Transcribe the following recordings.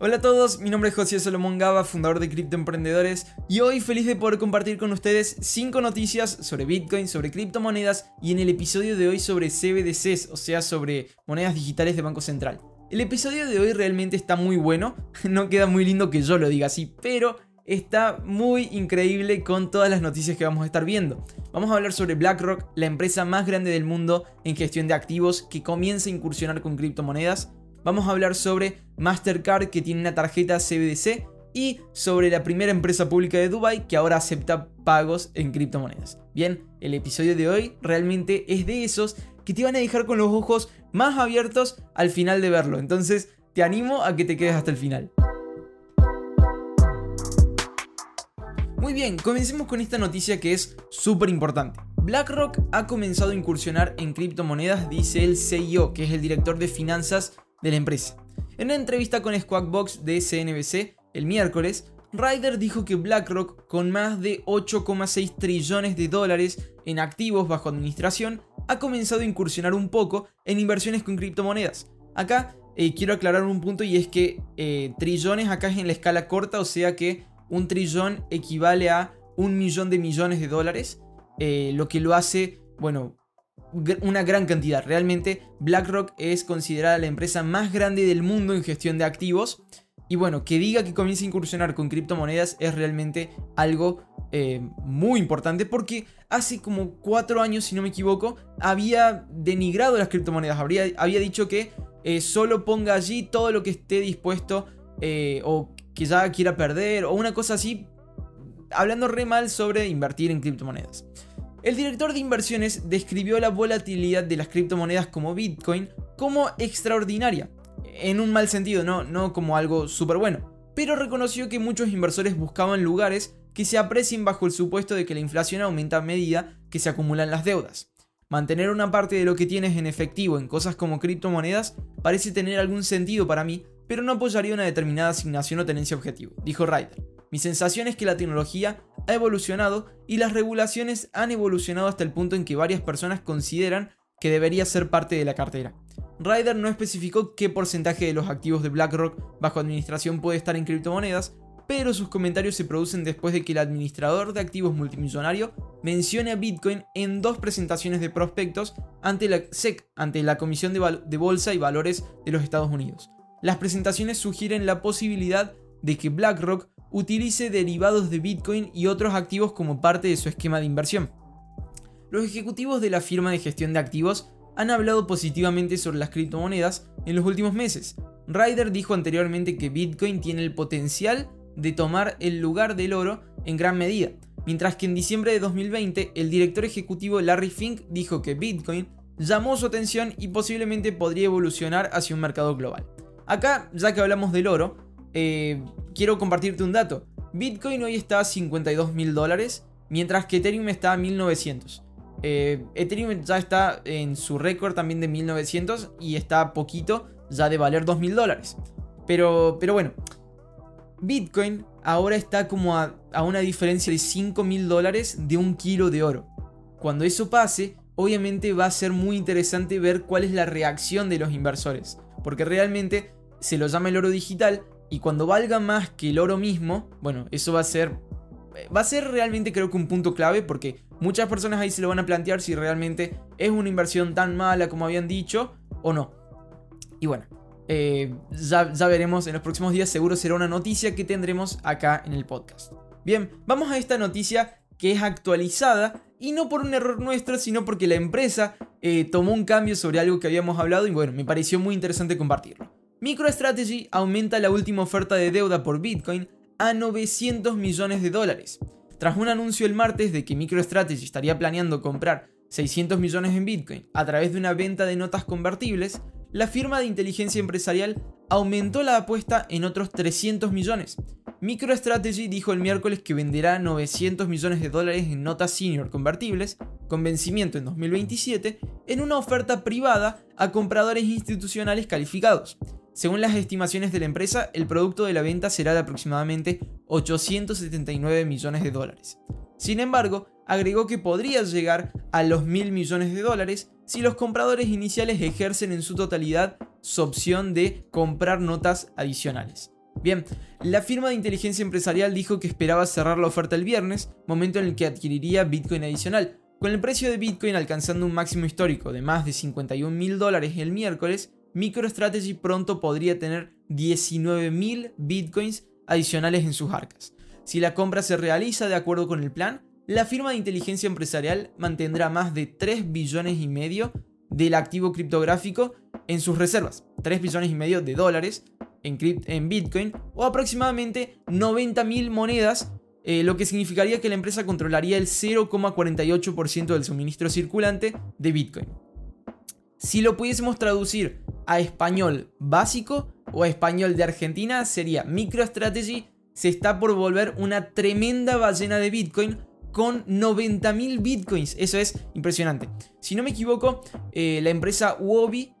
Hola a todos, mi nombre es José Solomón Gaba, fundador de Cripto Emprendedores, y hoy feliz de poder compartir con ustedes 5 noticias sobre Bitcoin, sobre criptomonedas y en el episodio de hoy sobre CBDCs, o sea, sobre monedas digitales de Banco Central. El episodio de hoy realmente está muy bueno, no queda muy lindo que yo lo diga así, pero está muy increíble con todas las noticias que vamos a estar viendo. Vamos a hablar sobre BlackRock, la empresa más grande del mundo en gestión de activos que comienza a incursionar con criptomonedas. Vamos a hablar sobre Mastercard que tiene una tarjeta CBDC y sobre la primera empresa pública de Dubai que ahora acepta pagos en criptomonedas. Bien, el episodio de hoy realmente es de esos que te van a dejar con los ojos más abiertos al final de verlo. Entonces, te animo a que te quedes hasta el final. Muy bien, comencemos con esta noticia que es súper importante. BlackRock ha comenzado a incursionar en criptomonedas, dice el CEO, que es el director de finanzas de la empresa. En una entrevista con Squawkbox de CNBC el miércoles, Ryder dijo que BlackRock, con más de 8,6 trillones de dólares en activos bajo administración, ha comenzado a incursionar un poco en inversiones con criptomonedas. Acá eh, quiero aclarar un punto y es que eh, trillones acá es en la escala corta, o sea que un trillón equivale a un millón de millones de dólares, eh, lo que lo hace, bueno, una gran cantidad. Realmente BlackRock es considerada la empresa más grande del mundo en gestión de activos. Y bueno, que diga que comienza a incursionar con criptomonedas es realmente algo eh, muy importante porque hace como cuatro años, si no me equivoco, había denigrado las criptomonedas. Habría, había dicho que eh, solo ponga allí todo lo que esté dispuesto o que ya quiera perder o una cosa así, hablando re mal sobre invertir en criptomonedas. El director de inversiones describió la volatilidad de las criptomonedas como Bitcoin como extraordinaria, en un mal sentido, no, no como algo súper bueno, pero reconoció que muchos inversores buscaban lugares que se aprecien bajo el supuesto de que la inflación aumenta a medida que se acumulan las deudas. Mantener una parte de lo que tienes en efectivo en cosas como criptomonedas parece tener algún sentido para mí pero no apoyaría una determinada asignación o tenencia objetivo, dijo Ryder. Mi sensación es que la tecnología ha evolucionado y las regulaciones han evolucionado hasta el punto en que varias personas consideran que debería ser parte de la cartera. Ryder no especificó qué porcentaje de los activos de BlackRock bajo administración puede estar en criptomonedas, pero sus comentarios se producen después de que el administrador de activos multimillonario mencione a Bitcoin en dos presentaciones de prospectos ante la SEC, ante la Comisión de Bolsa y Valores de los Estados Unidos las presentaciones sugieren la posibilidad de que BlackRock utilice derivados de Bitcoin y otros activos como parte de su esquema de inversión. Los ejecutivos de la firma de gestión de activos han hablado positivamente sobre las criptomonedas en los últimos meses. Ryder dijo anteriormente que Bitcoin tiene el potencial de tomar el lugar del oro en gran medida, mientras que en diciembre de 2020 el director ejecutivo Larry Fink dijo que Bitcoin llamó su atención y posiblemente podría evolucionar hacia un mercado global. Acá, ya que hablamos del oro, eh, quiero compartirte un dato. Bitcoin hoy está a 52 mil dólares, mientras que Ethereum está a 1900. Eh, Ethereum ya está en su récord también de 1900 y está a poquito ya de valer 2000 dólares. Pero, pero bueno, Bitcoin ahora está como a, a una diferencia de 5 mil dólares de un kilo de oro. Cuando eso pase, obviamente va a ser muy interesante ver cuál es la reacción de los inversores porque realmente se lo llama el oro digital y cuando valga más que el oro mismo, bueno, eso va a ser va a ser realmente creo que un punto clave porque muchas personas ahí se lo van a plantear si realmente es una inversión tan mala como habían dicho o no. Y bueno, eh, ya, veremos en los próximos días, seguro será una noticia que tendremos acá en el podcast. Bien, vamos a esta noticia que es actualizada y no por un error nuestro, sino porque la empresa eh, tomó un cambio sobre algo que habíamos hablado y bueno, me pareció muy interesante compartirlo. MicroStrategy aumenta la última oferta de deuda por Bitcoin a 900 millones de dólares. Tras un anuncio el martes de que MicroStrategy estaría planeando comprar 600 millones en Bitcoin a través de una venta de notas convertibles, la firma de inteligencia empresarial aumentó la apuesta en otros 300 millones, MicroStrategy dijo el miércoles que venderá 900 millones de dólares en notas senior convertibles, con vencimiento en 2027, en una oferta privada a compradores institucionales calificados. Según las estimaciones de la empresa, el producto de la venta será de aproximadamente 879 millones de dólares. Sin embargo, agregó que podría llegar a los mil millones de dólares si los compradores iniciales ejercen en su totalidad su opción de comprar notas adicionales. Bien, la firma de inteligencia empresarial dijo que esperaba cerrar la oferta el viernes, momento en el que adquiriría Bitcoin adicional. Con el precio de Bitcoin alcanzando un máximo histórico de más de 51 mil dólares el miércoles, MicroStrategy pronto podría tener 19 mil Bitcoins adicionales en sus arcas. Si la compra se realiza de acuerdo con el plan, la firma de inteligencia empresarial mantendrá más de 3 billones y medio del activo criptográfico en sus reservas, 3 billones y medio de dólares en, Bitcoin o aproximadamente 90 mil monedas, eh, lo que significaría que la empresa controlaría el 0,48% del suministro circulante de Bitcoin. Si lo pudiésemos traducir a español básico o a español de Argentina, sería MicroStrategy se está por volver una tremenda ballena de Bitcoin con 90.000 bitcoins. Eso es impresionante. Si no me equivoco, eh, la empresa Wobi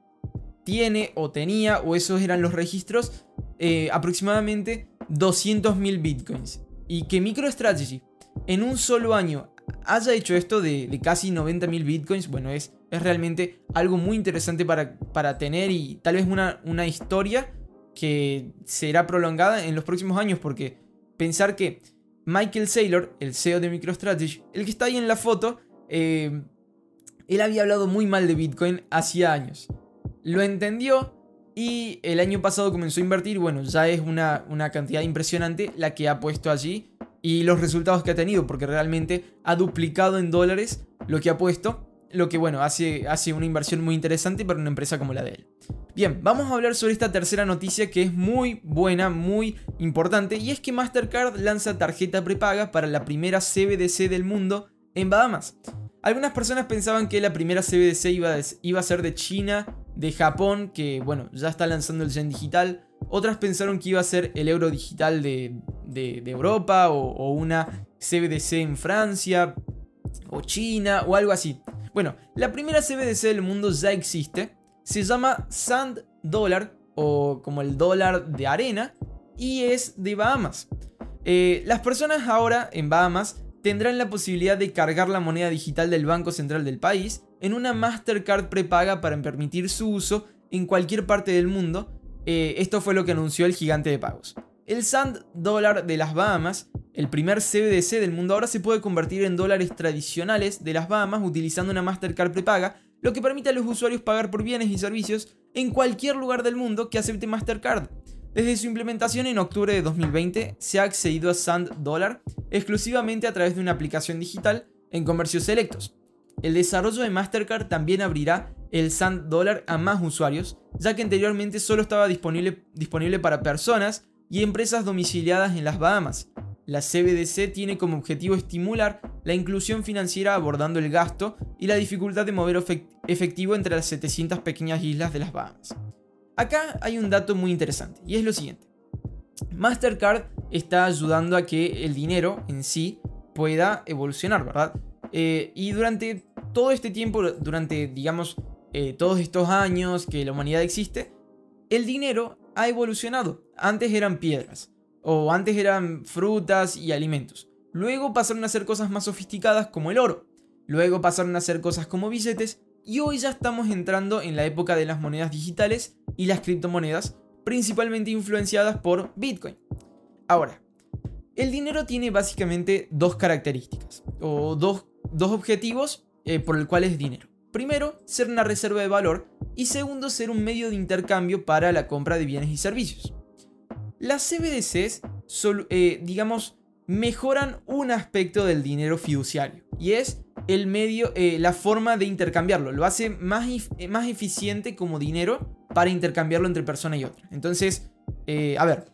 tiene o tenía, o esos eran los registros, eh, aproximadamente 200.000 bitcoins. Y que MicroStrategy en un solo año haya hecho esto de, casi 90.000 bitcoins, bueno, es, es realmente algo muy interesante para, para tener y tal vez una, una historia que será prolongada en los próximos años, porque pensar que Michael Saylor, el CEO de MicroStrategy, el que está ahí en la foto, eh, él había hablado muy mal de Bitcoin hacía años. Lo entendió y el año pasado comenzó a invertir. Bueno, ya es una, una cantidad impresionante la que ha puesto allí y los resultados que ha tenido, porque realmente ha duplicado en dólares lo que ha puesto lo que bueno, hace, hace una inversión muy interesante para una empresa como la de él. Bien, vamos a hablar sobre esta tercera noticia que es muy buena, muy importante, y es que Mastercard lanza tarjeta prepaga para la primera CBDC del mundo en Bahamas. Algunas personas pensaban que la primera CBDC iba, iba a ser de China, de Japón, que bueno, ya está lanzando el yen digital. Otras pensaron que iba a ser el euro digital de, Europa o, o una CBDC en Francia o China o algo así. Bueno, la primera CBDC del mundo ya existe. Se llama Sand Dollar o como el dólar de arena y es de Bahamas. Eh, las personas ahora en Bahamas tendrán la posibilidad de cargar la moneda digital del Banco Central del país en una Mastercard prepaga para permitir su uso en cualquier parte del mundo. Eh, esto fue lo que anunció el gigante de pagos. El Sand Dollar de las Bahamas el primer CBDC del mundo ahora se puede convertir en dólares tradicionales de las Bahamas utilizando una Mastercard prepaga, lo que permite a los usuarios pagar por bienes y servicios en cualquier lugar del mundo que acepte Mastercard. Desde su implementación en octubre de 2020, se ha accedido a Sand Dollar exclusivamente a través de una aplicación digital en comercios selectos. El desarrollo de Mastercard también abrirá el Sand Dollar a más usuarios, ya que anteriormente solo estaba disponible, disponible para personas y empresas domiciliadas en las Bahamas, la CBDC tiene como objetivo estimular la inclusión financiera abordando el gasto y la dificultad de mover efectivo entre las 700 pequeñas islas de las Bahamas. Acá hay un dato muy interesante y es lo siguiente. Mastercard está ayudando a que el dinero en sí pueda evolucionar, ¿verdad? Eh, y durante todo este tiempo, durante, digamos, eh, todos estos años que la humanidad existe, el dinero ha evolucionado. Antes eran piedras, o antes eran frutas y alimentos. Luego pasaron a ser cosas más sofisticadas como el oro. Luego pasaron a ser cosas como billetes y hoy ya estamos entrando en la época de las monedas digitales y las criptomonedas, principalmente influenciadas por Bitcoin. Ahora, el dinero tiene básicamente dos características, o dos, objetivos eh, por el cual es dinero. Primero, ser una reserva de valor y segundo, ser un medio de intercambio para la compra de bienes y servicios. Las CBDCs, eh, digamos, mejoran un aspecto del dinero fiduciario y es el medio, eh, la forma de intercambiarlo. Lo hace más, eh, más eficiente como dinero para intercambiarlo entre persona y otra. Entonces, a ver,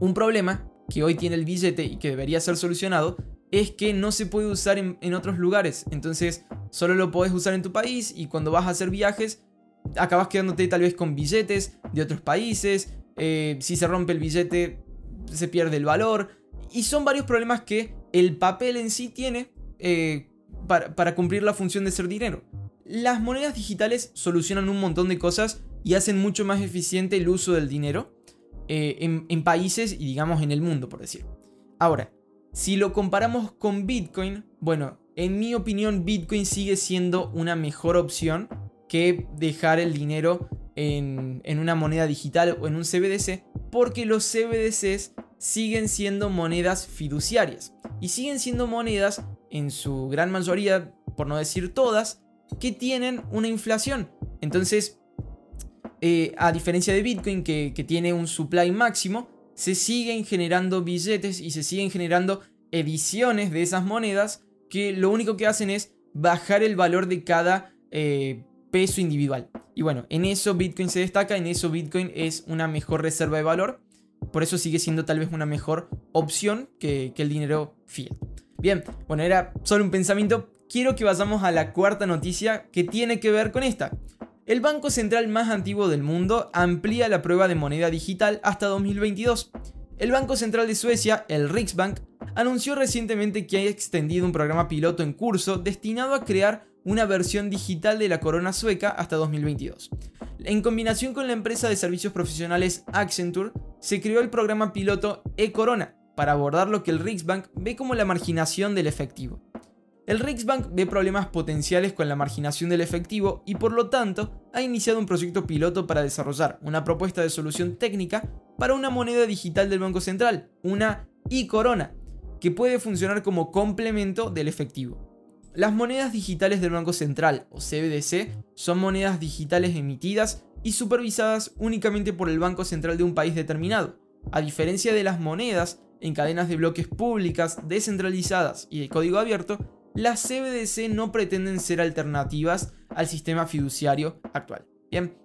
un problema que hoy tiene el billete y que debería ser solucionado es que no se puede usar en, en, otros lugares. Entonces, solo lo puedes usar en tu país y cuando vas a hacer viajes, acabas quedándote tal vez con billetes de otros países eh, si se rompe el billete se pierde el valor. Y son varios problemas que el papel en sí tiene eh, para, cumplir la función de ser dinero. Las monedas digitales solucionan un montón de cosas y hacen mucho más eficiente el uso del dinero eh, en, en países y digamos en el mundo, por decir. Ahora, si lo comparamos con Bitcoin, bueno, en mi opinión Bitcoin sigue siendo una mejor opción que dejar el dinero en, una moneda digital o en un CBDC, porque los CBDCs siguen siendo monedas fiduciarias y siguen siendo monedas en su gran mayoría, por no decir todas, que tienen una inflación. Entonces, eh, a diferencia de Bitcoin, que, tiene un supply máximo, se siguen generando billetes y se siguen generando ediciones de esas monedas que lo único que hacen es bajar el valor de cada eh, peso individual. Y bueno, en eso Bitcoin se destaca, en eso Bitcoin es una mejor reserva de valor, por eso sigue siendo tal vez una mejor opción que, que el dinero fiat. Bien, bueno, era solo un pensamiento. Quiero que vayamos a la cuarta noticia que tiene que ver con esta. El banco central más antiguo del mundo amplía la prueba de moneda digital hasta 2022. El Banco Central de Suecia, el Riksbank, anunció recientemente que ha extendido un programa piloto en curso destinado a crear una versión digital de la corona sueca hasta 2022. En combinación con la empresa de servicios profesionales Accenture, se creó el programa piloto e-corona para abordar lo que el Riksbank ve como la marginación del efectivo. El Riksbank ve problemas potenciales con la marginación del efectivo y por lo tanto ha iniciado un proyecto piloto para desarrollar una propuesta de solución técnica para una moneda digital del Banco Central, una e-corona, que puede funcionar como complemento del efectivo. Las monedas digitales del Banco Central, o CBDC, son monedas digitales emitidas y supervisadas únicamente por el Banco Central de un país determinado, a diferencia de las monedas en cadenas de bloques públicas, descentralizadas y de código abierto, las CBDC no pretenden ser alternativas al sistema fiduciario actual. Bien,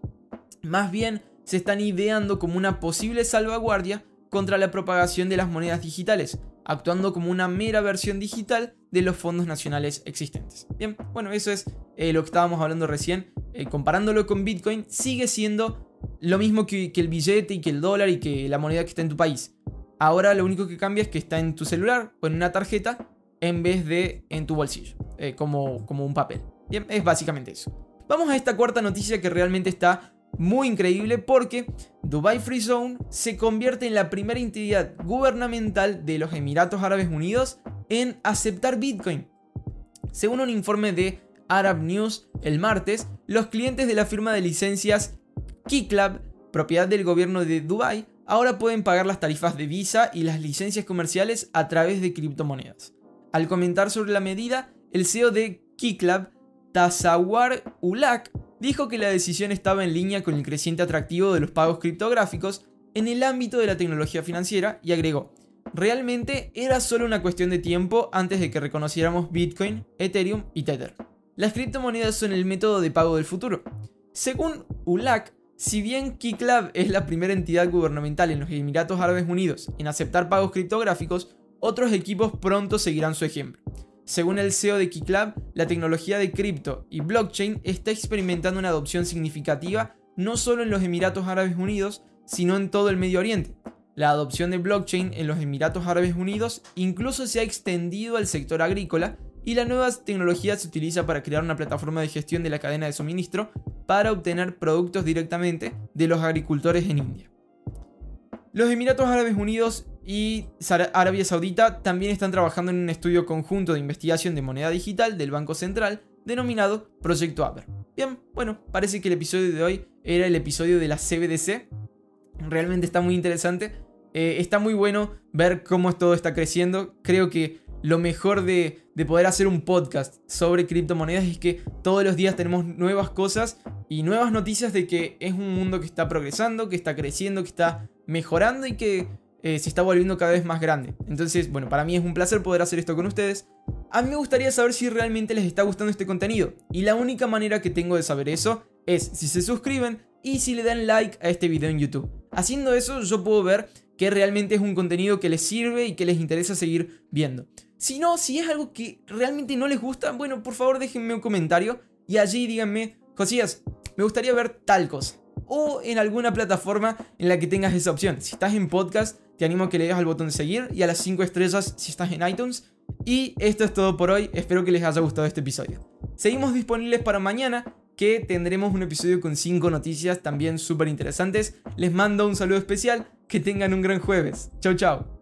más bien se están ideando como una posible salvaguardia contra la propagación de las monedas digitales, actuando como una mera versión digital de los fondos nacionales existentes. Bien, bueno, eso es eh, lo que estábamos hablando recién. Eh, comparándolo con Bitcoin, sigue siendo lo mismo que, el billete y que el dólar y que la moneda que está en tu país. Ahora lo único que cambia es que está en tu celular o en una tarjeta en vez de en tu bolsillo, eh, como, como un papel. Bien, es básicamente eso. Vamos a esta cuarta noticia que realmente está muy increíble porque Dubai Free Zone se convierte en la primera entidad gubernamental de los Emiratos Árabes Unidos en aceptar Bitcoin. Según un informe de Arab News el martes, los clientes de la firma de licencias Kiklab, propiedad del gobierno de Dubai, ahora pueden pagar las tarifas de Visa y las licencias comerciales a través de criptomonedas. Al comentar sobre la medida, el CEO de Kiklab, Tasawar Ulak, dijo que la decisión estaba en línea con el creciente atractivo de los pagos criptográficos en el ámbito de la tecnología financiera y agregó, realmente era solo una cuestión de tiempo antes de que reconociéramos Bitcoin, Ethereum y Tether. Las criptomonedas son el método de pago del futuro. Según ULAC, si bien KeyClub es la primera entidad gubernamental en los Emiratos Árabes Unidos en aceptar pagos criptográficos, otros equipos pronto seguirán su ejemplo. Según el CEO de KeyClub, la tecnología de cripto y blockchain está experimentando una adopción significativa no solo en los Emiratos Árabes Unidos, sino en todo el Medio Oriente. La adopción de blockchain en los Emiratos Árabes Unidos incluso se ha extendido al sector agrícola y la nueva tecnología se utiliza para crear una plataforma de gestión de la cadena de suministro para obtener productos directamente de los agricultores en India. Los Emiratos Árabes Unidos y Arabia Saudita también están trabajando en un estudio conjunto de investigación de moneda digital del Banco Central denominado Proyecto Aber. Bien, bueno, parece que el episodio de hoy era el episodio de la CBDC. Realmente está muy interesante. Eh, está muy bueno ver cómo todo está creciendo. Creo que lo mejor de, de, poder hacer un podcast sobre criptomonedas es que todos los días tenemos nuevas cosas y nuevas noticias de que es un mundo que está progresando, que está creciendo, que está mejorando y que eh, se está volviendo cada vez más grande. Entonces, bueno, para mí es un placer poder hacer esto con ustedes. A mí me gustaría saber si realmente les está gustando este contenido. Y la única manera que tengo de saber eso es si se suscriben y si le dan like a este video en YouTube. Haciendo eso yo puedo ver que realmente es un contenido que les sirve y que les interesa seguir viendo. Si no, si es algo que realmente no les gusta, bueno, por favor déjenme un comentario y allí díganme, Josías, me gustaría ver tal cosa. O en alguna plataforma en la que tengas esa opción. Si estás en podcast, te animo a que le des al botón de seguir y a las 5 estrellas si estás en iTunes. Y esto es todo por hoy, espero que les haya gustado este episodio. Seguimos disponibles para mañana, que tendremos un episodio con 5 noticias también súper interesantes. Les mando un saludo especial, que tengan un gran jueves. Chau chau.